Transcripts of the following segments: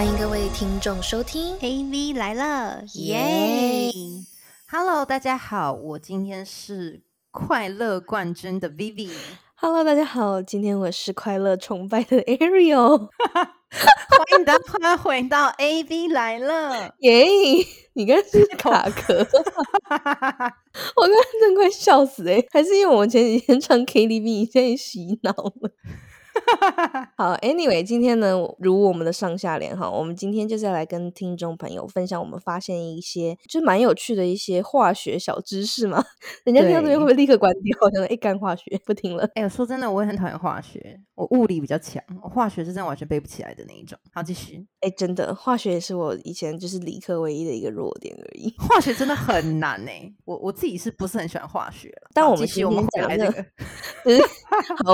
欢迎各位听众收听 AV 来了，耶！Hello，大家好，我今天是快乐冠军的 Vivi，Hello，大家好，今天我是快乐崇拜的 Ariel，欢迎大家回到 AV 来了。耶！你刚刚是卡壳，我刚刚真快笑死哎、还是因为我前几天唱 KTV，你现在洗脑了。好，Anyway，今天呢，如我们的上下联哈，我们今天就是要来跟听众朋友分享我们发现一些就蛮有趣的一些化学小知识嘛。人家听到这边会不会立刻关掉？想说哎，干化学不听了。哎、呀说真的，我也很讨厌化学，我物理比较强，我化学是真的完全背不起来的那一种。好，继续，哎，真的，化学也是我以前就是理科唯一的一个弱点而已。化学真的很难哎、我我自己是不是很喜欢化学了？但我们好继续，我们今天讲的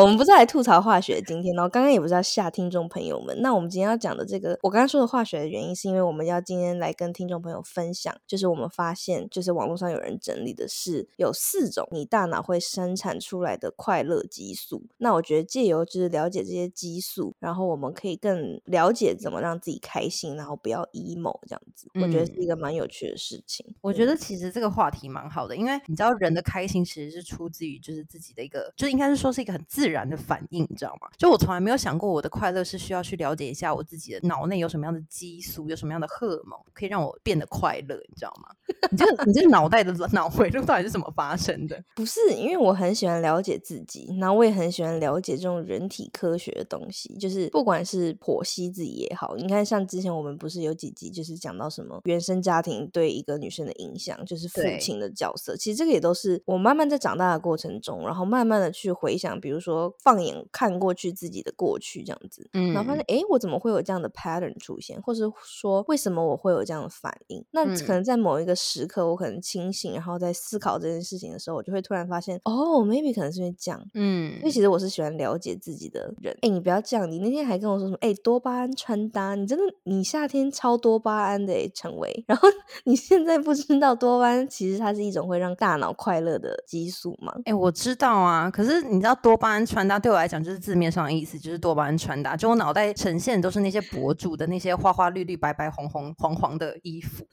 我们不是来吐槽化学今天，然后刚刚也不是要吓听众朋友们。那我们今天要讲的这个，我刚刚说的化学的原因，是因为我们要今天来跟听众朋友分享，就是我们发现，就是网络上有人整理的是有四种你大脑会生产出来的快乐激素。那我觉得借由就是了解这些激素，然后我们可以更了解怎么让自己开心，然后不要 emo 这样子。我觉得是嗯一个蛮有趣的事情。我觉得其实这个话题蛮好的，因为你知道人的开心其实是出自于就是自己的一个，就应该是说是一个很自然的反应，你知道吗？就我从来没有想过我的快乐是需要去了解一下我自己的脑内有什么样的激素，有什么样的荷尔蒙可以让我变得快乐，你知道吗？你这个你这脑袋的脑回路到底是怎么发生的？不是，因为我很喜欢了解自己，然后我也很喜欢了解这种人体科学的东西，就是不管是剖析自己也好，你看像之前我们不是有几集就是讲到什么原生家庭对一个女生的影响，就是父亲的角色，其实这个也都是我慢慢在长大的过程中，然后慢慢的去回想，比如说放眼看过去自己的过去这样子，嗯然后发现哎，我怎么会有这样的 pattern 出现，或是说为什么我会有这样的反应？那可嗯能在某一个时刻，我可能清醒，然后在思考这件事情的时候，我就会突然发现，哦，maybe 可能是因为这样。嗯因为其实我是喜欢了解自己的人。哎，你不要这样，你那天还跟我说什么？哎，多巴胺穿搭，你真的你夏天超多巴胺的诶陈伟。然后 你现在不知道多巴胺其实它是一种会让大脑快乐的激素吗？哎、我知道啊，可是你知道多巴胺穿搭对我来讲就是字面上的意思，就是多巴胺穿搭，就我脑袋呈现都是那些博主的那些花花绿绿、白白红红、黄黄的衣服，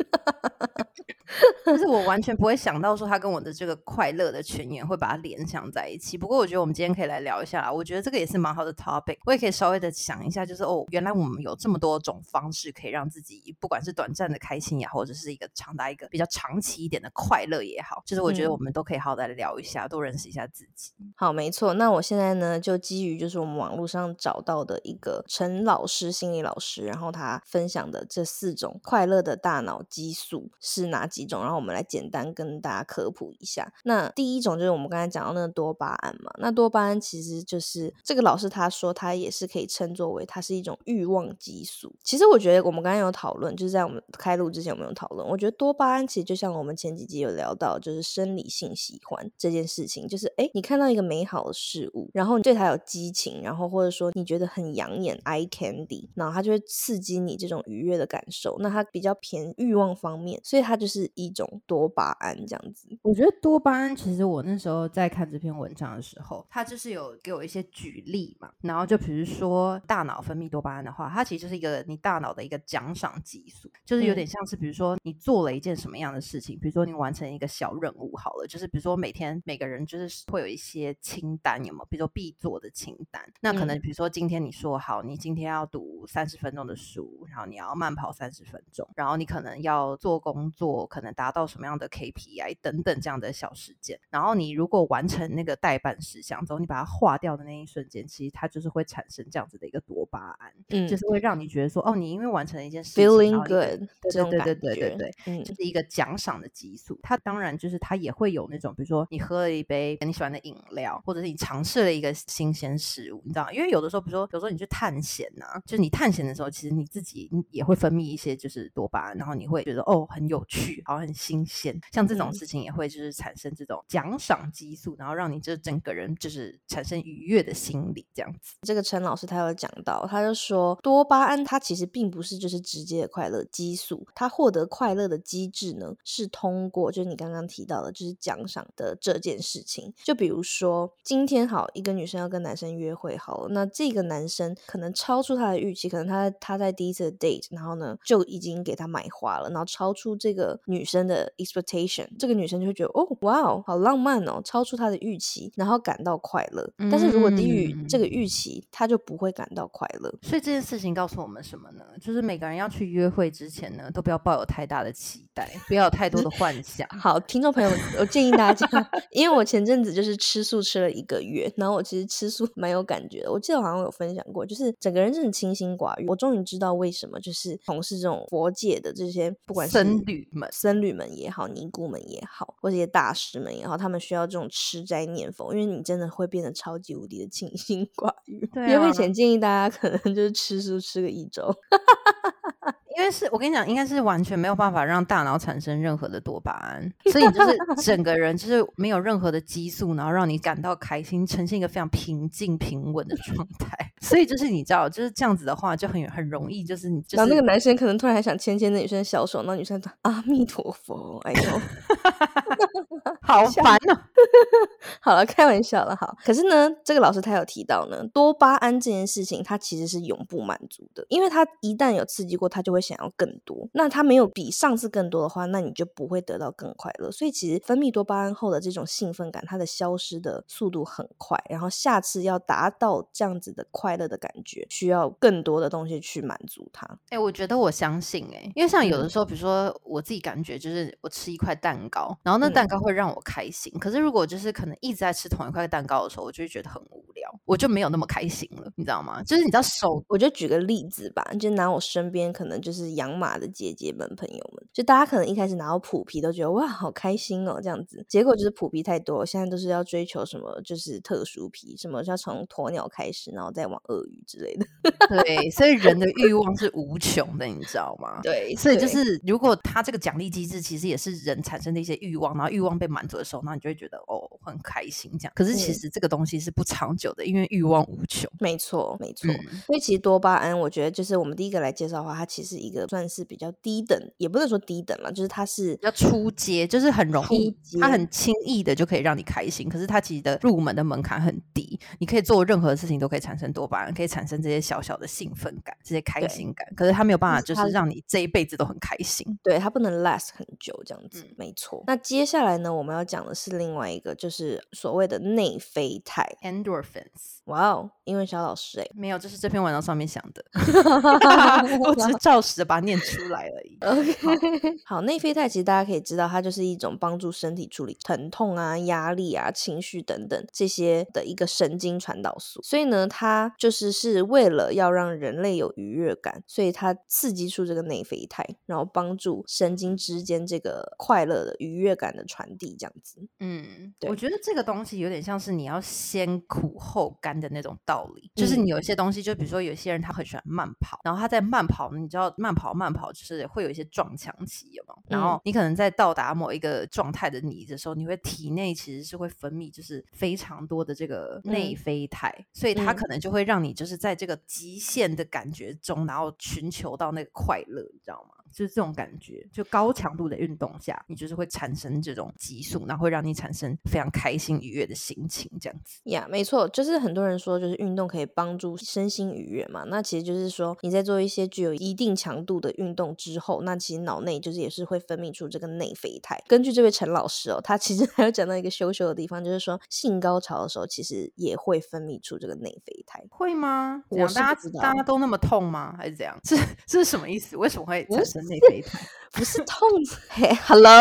但是我完全不会想到说他跟我的这个快乐的泉源会把它联想在一起。不过我觉得我们今天可以来聊一下，我觉得这个也是蛮好的 topic，我也可以稍微的想一下，就是哦，原来我们有这么多种方式可以让自己不管是短暂的开心也好，或者是一个长达一个比较长期一点的快乐也好，就是我觉得我嗯们都可以好好的聊一下，多认识一下自己。好，没错。那我现在呢，就基于就是我们网络上找到的一个陈老师心理老师，然后他分享的这四种快乐的大脑激素是哪几种？然后我们来简单跟大家科普一下。那第一种就是我们刚才讲到那个多巴胺嘛，那多巴胺其实就是这个老师他说他也是可以称作为它是一种欲望激素。其实我觉得我们刚刚有讨论，就是在我们开录之前我们有讨论，我觉得多巴胺其实就像我们前几集有聊到，就是生理性喜欢这件事情，就是诶，你看到一个美好的事物，然后你对它有激情，然后或者说你觉得很养眼 eye candy，然后它就会刺激你这种愉悦的感受，那它比较偏欲望方面，所以它就是一种多巴胺这样子。我觉得多巴胺，其实我那时候在看这篇文章的时候，它就是有给我一些举例嘛。然后就比如说大脑分泌多巴胺的话，它其实就是一个你大脑的一个奖赏激素，就是有点像是比如说你做了一件什么样的事情，比如说你完成一个小任务好了，就是比如说每天每个人就是会有一些清单，有没有？比如说必做的清单。那可能比如说今天你说好，你今天要读三十分钟的书，然后你要慢跑三十分钟，然后你可能要做工作，可能达到什么样的 KPI 等等这样的小事件。然后你如果完成那个代办事项之后，你把它划掉的那一瞬间，其实它就是会产生这样子的一个多巴胺，嗯就是会让你觉得说，哦，你因为完成了一件事情 feeling good 对对对对对对，嗯就是一个奖赏的激素。它当然就是它也会有那种，比如说你喝了一杯你喜欢的饮料，或者是你尝试了一个新鲜事物，你知道？因为有的时候，比如说有时候你去探险呐、就是你探险的时候，其实你自己也会分泌一些就是多巴胺，然后你会觉得哦很有趣，好很新鲜。像这种嗯事情也会就是产生这种奖赏激素，然后让你就整个人就是产生愉悦的心理，这样子。这个陈老师他有讲到，他就说多巴胺它其实并不是就是直接的快乐激素，它获得快乐的机制呢是通过就是你刚刚提到的，就是奖赏的这件事情。就比如说今天好一个女生要跟男生约会好了，那这个男生可能超出他的预期，可能他他在第一次的 date，然后呢就已经给他买花了，然后超出这个女生的 expectation，这个女生就会觉得哦哇哦好浪漫哦，超出她的预期，然后感到快乐。但是如果低于这个预期，他就不会感到快乐。所以这件事情告诉我们什么呢？就是每个人要去约会之前呢，都不要抱有太大的期待，不要有太多的幻 想。好，听众朋友们，我建议大家，因为我前阵子就是吃素吃了一个月，然后我其实吃素蛮有感觉的。我记得好像有分享过，就是整个人真的清心寡欲。我终于知道为什么，就是从事这种佛界的这些，不管是僧侣们僧侣们也好，尼姑们也好，或者一些大师们也好，他们需要这种吃斋念佛，因为你真的会变得超级无敌的清心寡欲。对约会啊前建议大家可能就是吃素吃个一周。因为是我跟你讲，应该是完全没有办法让大脑产生任何的多巴胺，所以就是整个人就是没有任何的激素，然后让你感到开心，呈现一个非常平静平稳的状态。所以就是你知道，就是这样子的话，就很很容易，就是你就是然后那个男生可能突然还想牵牵那女生的小手，那女生说阿弥陀佛，哎呦。好烦哦。好了，开玩笑了，好。可是呢，这个老师他有提到呢，多巴胺这件事情，它其实是永不满足的，因为它一旦有刺激过，它就会想要更多。那它没有比上次更多的话，那你就不会得到更快乐。所以其实分泌多巴胺后的这种兴奋感，它的消失的速度很快，然后下次要达到这样子的快乐的感觉，需要更多的东西去满足它。哎、我觉得我相信哎、因为像有的嗯时候，比如说我自己感觉就是我吃一块蛋糕，然后那嗯蛋糕会让我开心。可是如果就是可能一直在吃同一块蛋糕的时候，我就会觉得很无聊，我就没有那么开心了，你知道吗？就是你知道手我就举个例子吧，就拿我身边可能就是养马的姐姐们、朋友们，就大家可能一开始拿到普皮都觉得哇好开心哦这样子，结果就是普皮太多，现在都是要追求什么就是特殊皮，什么要从鸵鸟开始，然后再往鳄鱼之类的。对，所以人的欲望是无穷的，你知道吗？对所以就是，如果他这个奖励机制其实也是人产生的一些欲望，然后欲望被满足的时候，那你就会觉得哦很开心这样。可是其嗯实这个东西是不长久的，因为欲望无穷。没错，没错。嗯所以其实多巴胺，我觉得就是我们第一个来介绍的话，它其实一个算是比较低等，也不能说低等了，就是它是比较初阶，就是很容易，它很轻易的就可以让你开心。可是它其实的入门的门槛很低，你可以做任何事情都可以产生多巴胺，可以产生这些小小的兴奋感、这些开心感。可是它没有办法，就是让你这一辈子都很开心。对，它不能 last 很久这样子，嗯没错。那接下来呢，我们要讲的是另外一个，就是所谓的内啡肽。Endorphins 哇哦，英文小老师哎、没有，这是这篇文章上面想的，我只是照实的把它念出来而已。OK，好，内啡肽其实大家可以知道，它就是一种帮助身体处理疼痛啊、压力啊、情绪等等这些的一个神经传导素。所以呢，它就是是为了要让人类有愉悦感，所以它刺激出这个内啡肽，然后帮助神经之间这个快乐的愉悦感的传递，这样子。嗯，对我觉得这个东西有点像是你要先苦后甘的那种道理，就是嗯。你有一些东西，就比如说有些人他很喜欢慢跑，然后他在慢跑，你知道慢跑慢跑就是会有一些撞墙期，有没有？然后嗯。你可能在到达某一个状态的你的时候，你会体内其实是会分泌就是非常多的这个内嗯。啡肽，所以它嗯。可能就会让你就是在这个极限的感觉中，然后寻求到那个快乐，你知道吗？就是这种感觉，就高强度的运动下，你就是会产生这种激素，然后会让你产生非常开心愉悦的心情，这样子。呀没错，就是很多人说，就是运动可以帮助身心愉悦嘛。那其实就是说，你在做一些具有一定强度的运动之后，那其实脑内就是也是会分泌出这个内啡肽。根据这位陈老师哦，他其实 还有讲到一个羞羞的地方，就是说性高潮的时候，其实也会分泌出这个内啡肽。会吗？我大家大家都那么痛吗？还是怎样？这这是什么意思？为什么会不产生内啡肽？不是痛，嘿，Hello，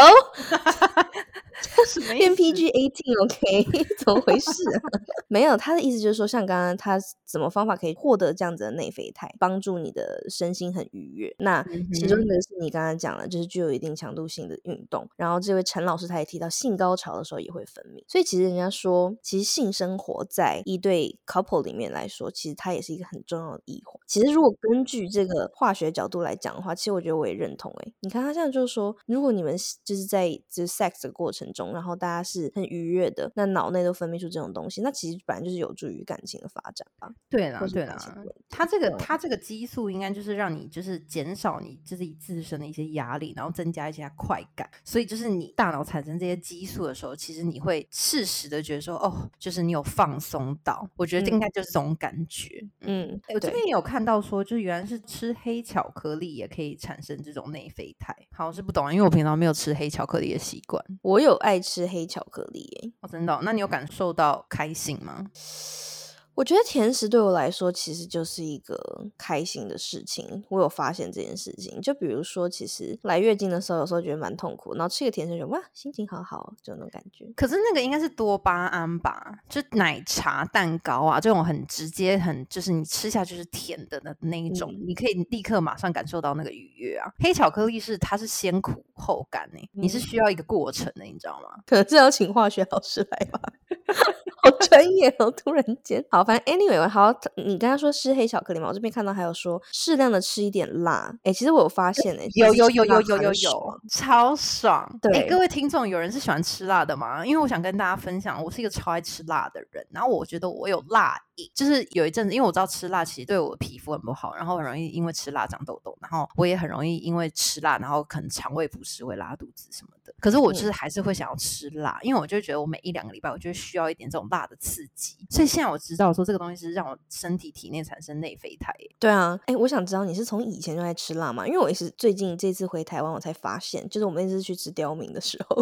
什么变 PG eighteen OK，怎么回事、啊？没有，他的意思就是说，像刚刚他什么方法可以获得这样子的内啡肽，帮助你的身心很愉悦。那嗯其中哼一个是你刚刚讲了，就是具有一定强度性的运动。然后这位陈老师他也提到，性高潮的时候也会分泌。所以其实人家说，其实性生活在一对 couple 里面来说，其实它也是一个很重要的一环。其实如果根据这个化学角度来讲的话，其实我觉得我也认同。诶，你看他现在就是说，如果你们就是在就是 sex 的过程中，然后大家是很愉悦的，那脑内都分泌出这种东西，那其实本来就是有助于感情的发展吧。对啦对啦它这个它这个激素应该就是让你就是减少你自己自身的一些压力，然后增加一些快感。所以就是你大脑产生这些激素的时候，其实你会适时的觉得说，哦，就是你有放松到。我觉得应该就是这种感觉。嗯，哎我这对边有看到说，就是原来是吃黑巧克力也可以产生这种内啡肽。好，我是不懂啊，因为我平常没有吃黑巧克力的习惯。我有爱吃黑巧克力耶。哦，真的哦、那你有感受到开心吗？我觉得甜食对我来说其实就是一个开心的事情。我有发现这件事情，就比如说，其实来月经的时候，有时候觉得蛮痛苦，然后吃个甜食，就哇，心情好好，就那种感觉。可是那个应该是多巴胺吧，就奶茶、蛋糕啊这种很直接、很就是你吃下去是甜的的那一种，嗯你可以立刻马上感受到那个愉悦啊。黑巧克力是它是先苦后甘呢、你是嗯需要一个过程的，你知道吗？可能是要请化学老师来吧，好专业哦！突然间，好，反正 anyway，好，你刚刚说吃黑巧克力嘛，我这边看到还有说适量的吃一点辣。哎，其实我有发现哎，有有有其实吃辣很有有有有，超爽！哎、对各位听众，有人是喜欢吃辣的吗？因为我想跟大家分享，我是一个超爱吃辣的人，然后我觉得我有辣瘾，就是有一阵子，因为我知道吃辣其实对我的皮肤很不好，然后很容易因为吃辣长痘痘，然后我也很容易因为吃辣，然后可能肠胃不适会拉肚子什么的。可是我就是还是会想要吃辣，因为我就觉得我每一两个礼拜我就会需要一点这种辣的刺激，所以现在我知道说这个东西是让我身体体内产生内啡肽。对啊，哎，我想知道你是从以前就爱吃辣吗？因为我也是最近这次回台湾，我才发现，就是我们那次去吃刁民的时候，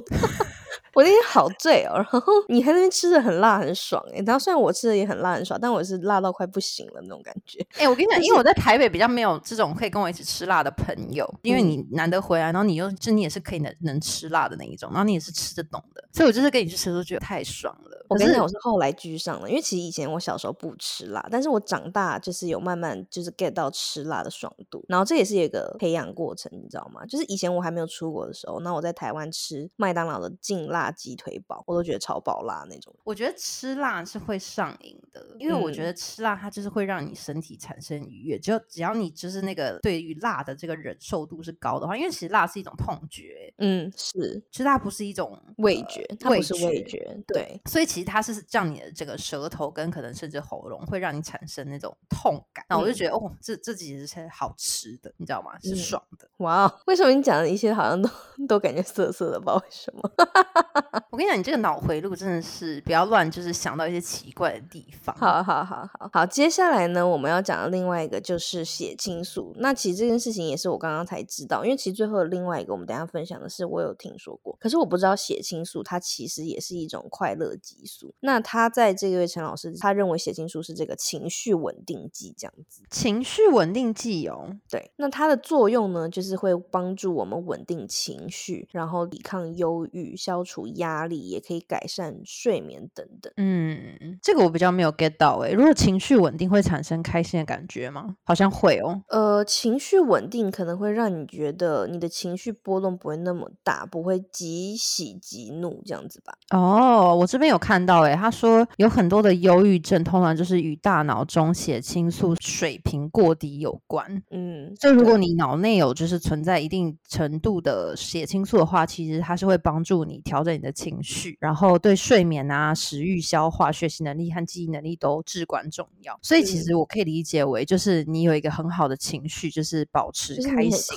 我那天好醉哦，然后 你还在那边吃的很辣很爽哎，然后虽然我吃的也很辣很爽，但我是辣到快不行了那种感觉。哎、我跟你讲，因为我在台北比较没有这种可以跟我一起吃辣的朋友，因为嗯你难得回来，然后你又就你也是可以能能吃辣的那一种，然后你也是吃得懂的，所以我就是跟你去吃都觉得太爽了。我跟你讲，我是后来居上的，因为其实以前我小时候不吃辣，但是我长大就是有慢慢就是 get 到吃辣的爽度，然后这也是有一个培养过程，你知道吗？就是以前我还没有出国的时候，那我在台湾吃麦当劳的劲辣鸡腿堡，我都觉得超爆辣那种。我觉得吃辣是会上瘾的，因为我觉嗯得吃辣它就是会让你身体产生愉悦，只有只要你就是那个对于辣的这个忍受度是高的话，因为其实辣是一种痛觉，嗯，是吃辣不是一种呃味觉，它不是味觉觉，对，所以其实它是让你的这个舌头跟可能甚至喉咙会让你产生那种痛感。那我就嗯觉得、哦，这这其实是好吃的，你知道吗？是嗯爽的。哇哦，为什么你讲的一些好像都都感觉涩涩的，不知道为什么？我跟你讲，你这个脑回路真的是不要乱，就是想到一些奇怪的地方。好好好好好，接下来呢，我们要讲的另外一个就是血清素。那其实这件事情也是我刚刚才知道，因为其实最后的另外一个我们等一下分享的是我有听说过，可是我不知道血清素它其实也是一种快乐激素。那他在这位陈老师，他认为血清素是这个情绪稳定剂这样子。情绪稳定剂哦，对，那它的作用呢，就是会帮助我们稳定情绪，然后抵抗忧郁、消除压力，也可以改善睡眠等等。嗯，这个我比较没有 get 到诶、如果情绪稳定会产生开心的感觉吗？好像会哦。呃，情绪稳定可能会让你觉得你的情绪波动不会那么大，不会即喜极怒这样子吧？哦，我这边有看到诶、他说有很多的忧郁症，通常就是与大脑中血清素水平过低有关。嗯，就如果你脑内有就是存在一定程度的血清素的话，其实它是会帮助你调整你的情绪，然后对睡眠啊、食欲、消化、学习能力和记忆能力都至关重要。所以其嗯实我可以理解为，就是你有一个很好的情绪，就是保持开心。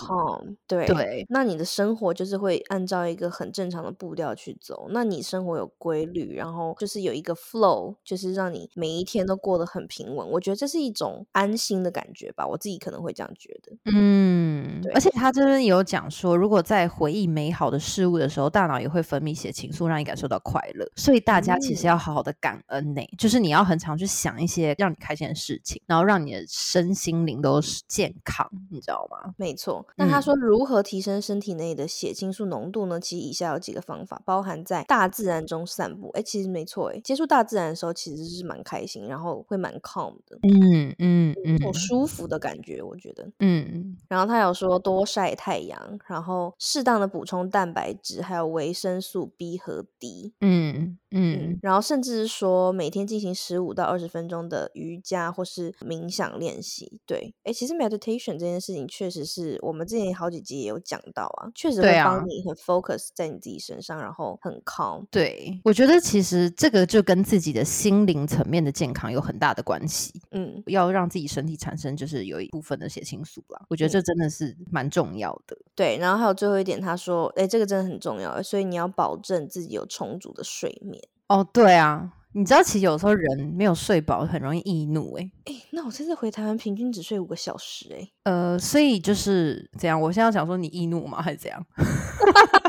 对对，那你的生活就是会按照一个很正常的步调去走。那你生活有规律，然后就是有一个 flow，就是让你每一天都过得很平稳。我觉得这是一种安心的感觉吧，我自己可能会这样觉得。嗯，对而且他这边有讲说，如果在回忆美好的事物的时候，大脑也会分泌血清素，让你感受到快乐。所以大家其实嗯要好好的感恩呢、就是你要很常去想一些让你开心的事情，然后让你的身心灵都是健康，你知道吗？没错，那他嗯说如何提升身体内的血清素浓度呢？其实以下有几个方法，包含在大自然中散步。哎，其实没错哎，接触大自然的时候其实是蛮开心，然后会蛮 calm 的，嗯嗯嗯，有舒服的感觉，我觉得。嗯，然后他有说多晒太阳，然后适当的补充蛋白质，还有维生素 B 和 D。嗯嗯，然后甚至是说每天进行十五到二十分钟的瑜伽或是冥想练习。对，哎，其实 meditation 这件事情确实是我们之前好几集也有讲到啊，确实会帮你很 focus 在你自己身上，然后很 calm。对，我觉得其实这个就跟自己的心灵层面的健康有很大的关系。嗯，要让自己身体产生就是有一部分的血清素啦，我觉得这真的是蛮重要的。对，然后还有最后一点，他说，哎，这个真的很重要，所以你要保证自己有充足的睡眠。哦，对啊，你知道其实有时候人没有睡饱，很容易易怒。哎，哎，那我这次回台湾平均只睡五个小时，哎，呃，所以就是怎样？我现在想说你易怒吗？还是怎样？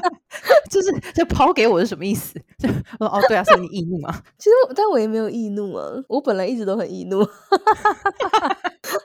就是这抛给我是什么意思？就哦，对啊，是你易怒吗？其实，但我也没有易怒啊，我本来一直都很易怒。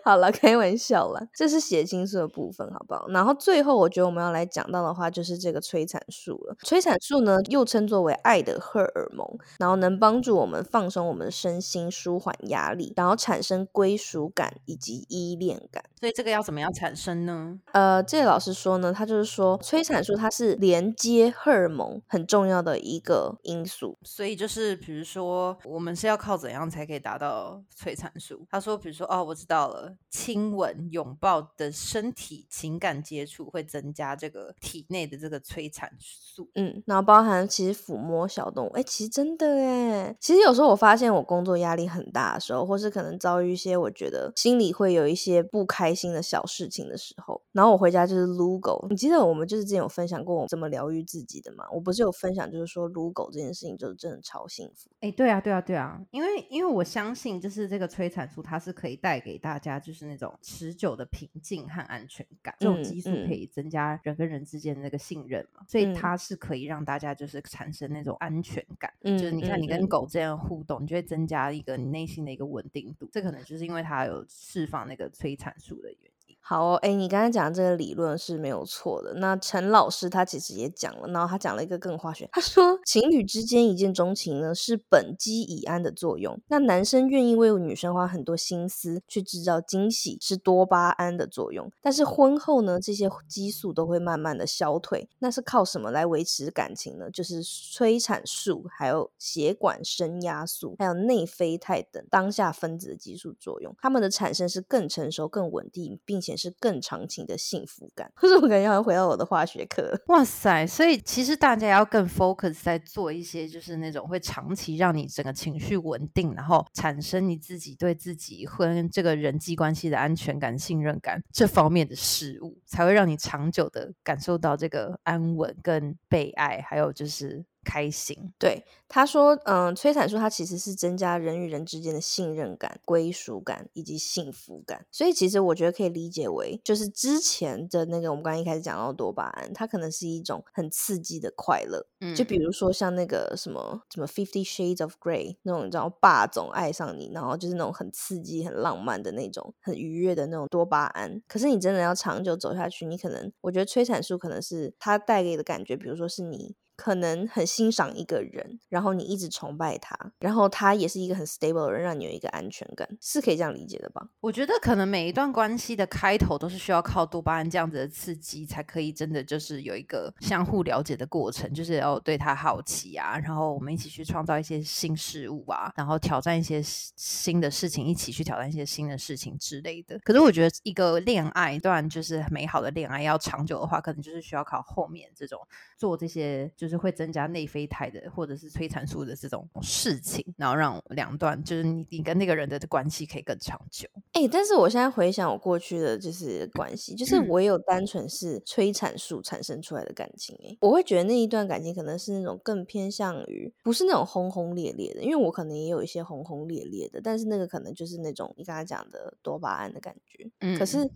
好了，开玩笑了，这是血清素的部分，好不好？然后最后，我觉得我们要来讲到的话，就是这个催产素了。催产素呢，又称作为爱的荷尔蒙，然后能帮助我们放松我们的身心，舒缓压力，然后产生归属感以及依恋感。所以这个要怎么样产生呢？呃，这个老师说呢，他就是说催产素它是连接荷尔蒙很重要的一个因素。所以就是比如说，我们是要靠怎样才可以达到催产素？他说，比如说，哦，我知道了，亲吻、拥抱的身体情感接触会增加这个体内的这个催产素。嗯，然后包含其实抚摸小动物，哎，其实真的哎，其实有时候我发现我工作压力很大的时候，或是可能遭遇一些我觉得心里会有一些不开心的小事情的时候，然后我回家就是撸狗。你记得我们就是之前有分享过我怎么疗愈自己的吗？我不是有分享，就是说撸狗这件事情就是真的超幸福。哎，对啊，对啊，对啊，因为因为我相信就是这个催产素它是可以带给大家就是那种持久的平静和安全感，这种激素可以增加人跟人之间的那个信任嘛，所以它是可以让大家就是产生那种安全感。就是你看你跟狗之间的互动，你就会增加一个你内心的一个稳定度。这可能就是因为它有释放那个催产素的原因。好哦，哎，你刚才讲的这个理论是没有错的。那陈老师他其实也讲了，然后他讲了一个更化学，他说情侣之间一见钟情呢是苯基乙胺的作用，那男生愿意为女生花很多心思去制造惊喜是多巴胺的作用。但是婚后呢，这些激素都会慢慢的消退，那是靠什么来维持感情呢？就是催产素、还有血管升压素、还有内啡肽等当下分子的激素作用，它们的产生是更成熟、更稳定，并且。是更长情的幸福感，可是我感觉好像回到我的化学课。哇塞！所以其实大家要更 focus 在做一些，就是那种会长期让你整个情绪稳定，然后产生你自己对自己跟这个人际关系的安全感、信任感这方面的事物，才会让你长久的感受到这个安稳、跟被爱，还有就是。开心，对他说，嗯，催产素它其实是增加人与人之间的信任感、归属感以及幸福感，所以其实我觉得可以理解为，就是之前的那个我们刚刚一开始讲到多巴胺，它可能是一种很刺激的快乐，嗯，就比如说像那个什么什么 Fifty Shades of Grey 那种，你知道霸总爱上你，然后就是那种很刺激、很浪漫的那种、很愉悦的那种多巴胺。可是你真的要长久走下去，你可能我觉得催产素可能是它带给的感觉，比如说是你。可能很欣赏一个人，然后你一直崇拜他，然后他也是一个很 stable 的人，让你有一个安全感，是可以这样理解的吧？我觉得可能每一段关系的开头都是需要靠多巴胺这样子的刺激，才可以真的就是有一个相互了解的过程，就是要对他好奇啊，然后我们一起去创造一些新事物啊，然后挑战一些新的事情，一起去挑战一些新的事情之类的。可是我觉得一个恋爱一段就是美好的恋爱要长久的话，可能就是需要靠后面这种做这些就。就是会增加内啡肽的，或者是催产素的这种事情，然后让两段就是你你跟那个人的关系可以更长久。哎，但是我现在回想我过去的就是关系，就是我有单纯是催产素产生出来的感情。哎，我会觉得那一段感情可能是那种更偏向于不是那种轰轰烈烈的，因为我可能也有一些轰轰烈烈的，但是那个可能就是那种你刚才讲的多巴胺的感觉。嗯，可是。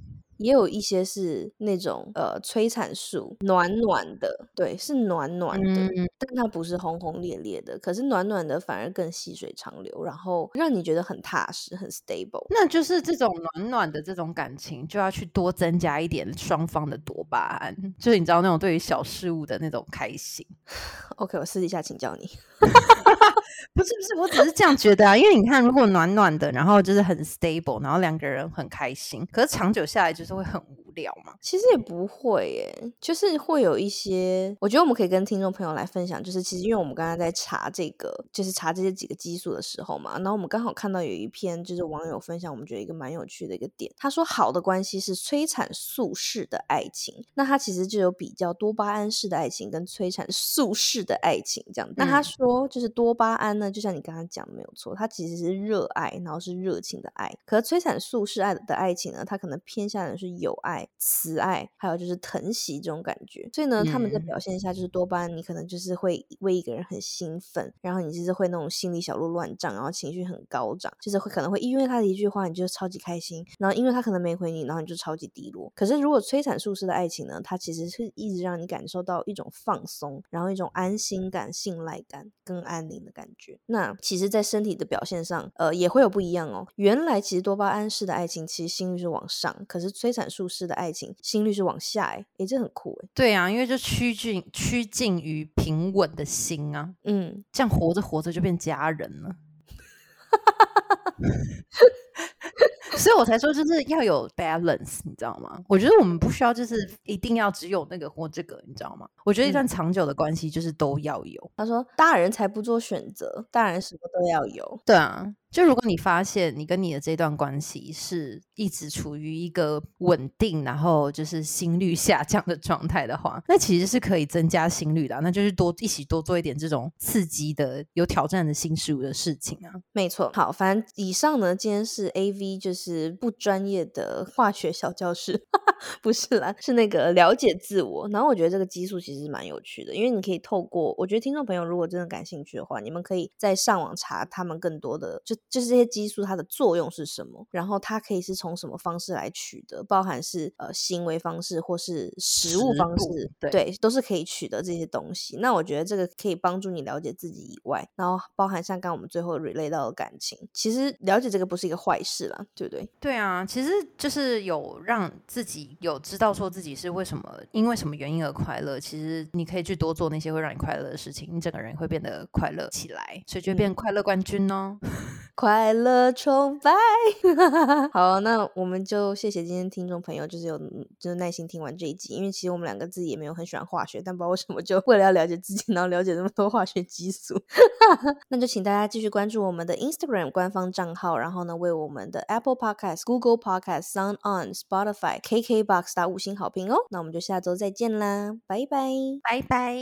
也有一些是那种呃催产素暖暖的，对，是暖暖的，但它不是轰轰烈烈的。可是暖暖的反而更细水长流，然后让你觉得很踏实、很 stable。那就是这种暖暖的这种感情，就要去多增加一点双方的多巴胺，就是你知道那种对于小事物的那种开心。OK，我私底下请教你。不是不是，我只是这样觉得啊。因为你看，如果暖暖的，然后就是很 stable，然后两个人很开心，可是长久下来就是会很无聊嘛。其实也不会耶，就是会有一些，我觉得我们可以跟听众朋友来分享，就是其实因为我们刚刚在查这个，就是查这些几个激素的时候嘛，然后我们刚好看到有一篇就是网友分享，我们觉得一个蛮有趣的一个点，他说好的关系是催产素式的爱情，那他其实就有比较多巴胺式的爱情跟催产素式的爱情这样。那他说就是多巴胺呢，就像你刚刚讲的没有错，它其实是热爱，然后是热情的爱，可催产素式爱的爱情呢，它可能偏向的是友爱。慈爱，还有就是疼惜这种感觉，所以呢，他们在表现下就是多巴胺，你可能就是会为一个人很兴奋，然后你就是会那种心里小鹿乱撞，然后情绪很高涨，就是会可能会因为他的一句话，你就超级开心，然后因为他可能没回你，然后你就超级低落。可是如果催产素式的爱情呢，它其实是一直让你感受到一种放松，然后一种安心感、信赖感跟安宁的感觉。那其实，在身体的表现上，呃，也会有不一样哦。原来其实多巴胺式的爱情，其实心率是往上，可是催产素式的爱情。心率是往下，哎，哎，这很酷，哎，对啊，因为就趋近趋近于平稳的心啊，嗯，这样活着活着就变家人了，所以我才说就是要有 balance，你知道吗？我觉得我们不需要就是一定要只有那个或这个，你知道吗？我觉得一段长久的关系就是都要有。他说大人才不做选择，大人什么都要有，对啊。就如果你发现你跟你的这段关系是一直处于一个稳定，然后就是心率 下降的状态的话，那其实是可以增加心率的。那就是多一起多做一点这种刺激的、有挑战的新事物的事情啊。没错，好，反正以上呢，今天是 A V，就是不专业的化学小教室，不是啦，是那个了解自我。然后我觉得这个激素其实蛮有趣的，因为你可以透过，我觉得听众朋友如果真的感兴趣的话，你们可以在上网查他们更多的就。就是这些激素它的作用是什么？然后它可以是从什么方式来取得？包含是呃行为方式或是食物方式，对，都是可以取得这些东西。那我觉得这个可以帮助你了解自己以外，然后包含像刚我们最后 relate 到的感情，其实了解这个不是一个坏事啦，对不对？对啊，其实就是有让自己有知道说自己是为什么因为什么原因而快乐。其实你可以去多做那些会让你快乐的事情，你整个人会变得快乐起来，所以就变快乐冠军哦。快乐崇拜，好，那我们就谢谢今天听众朋友，就是有就是耐心听完这一集，因为其实我们两个自己也没有很喜欢化学，但不知道为什么就为了要了解自己，然后了解那么多化学激素，那就请大家继续关注我们的 Instagram 官方账号，然后呢为我们的 Apple Podcast、Google Podcast、Sound On、Spotify、KKBox 打五星好评哦，那我们就下周再见啦，拜拜，拜拜。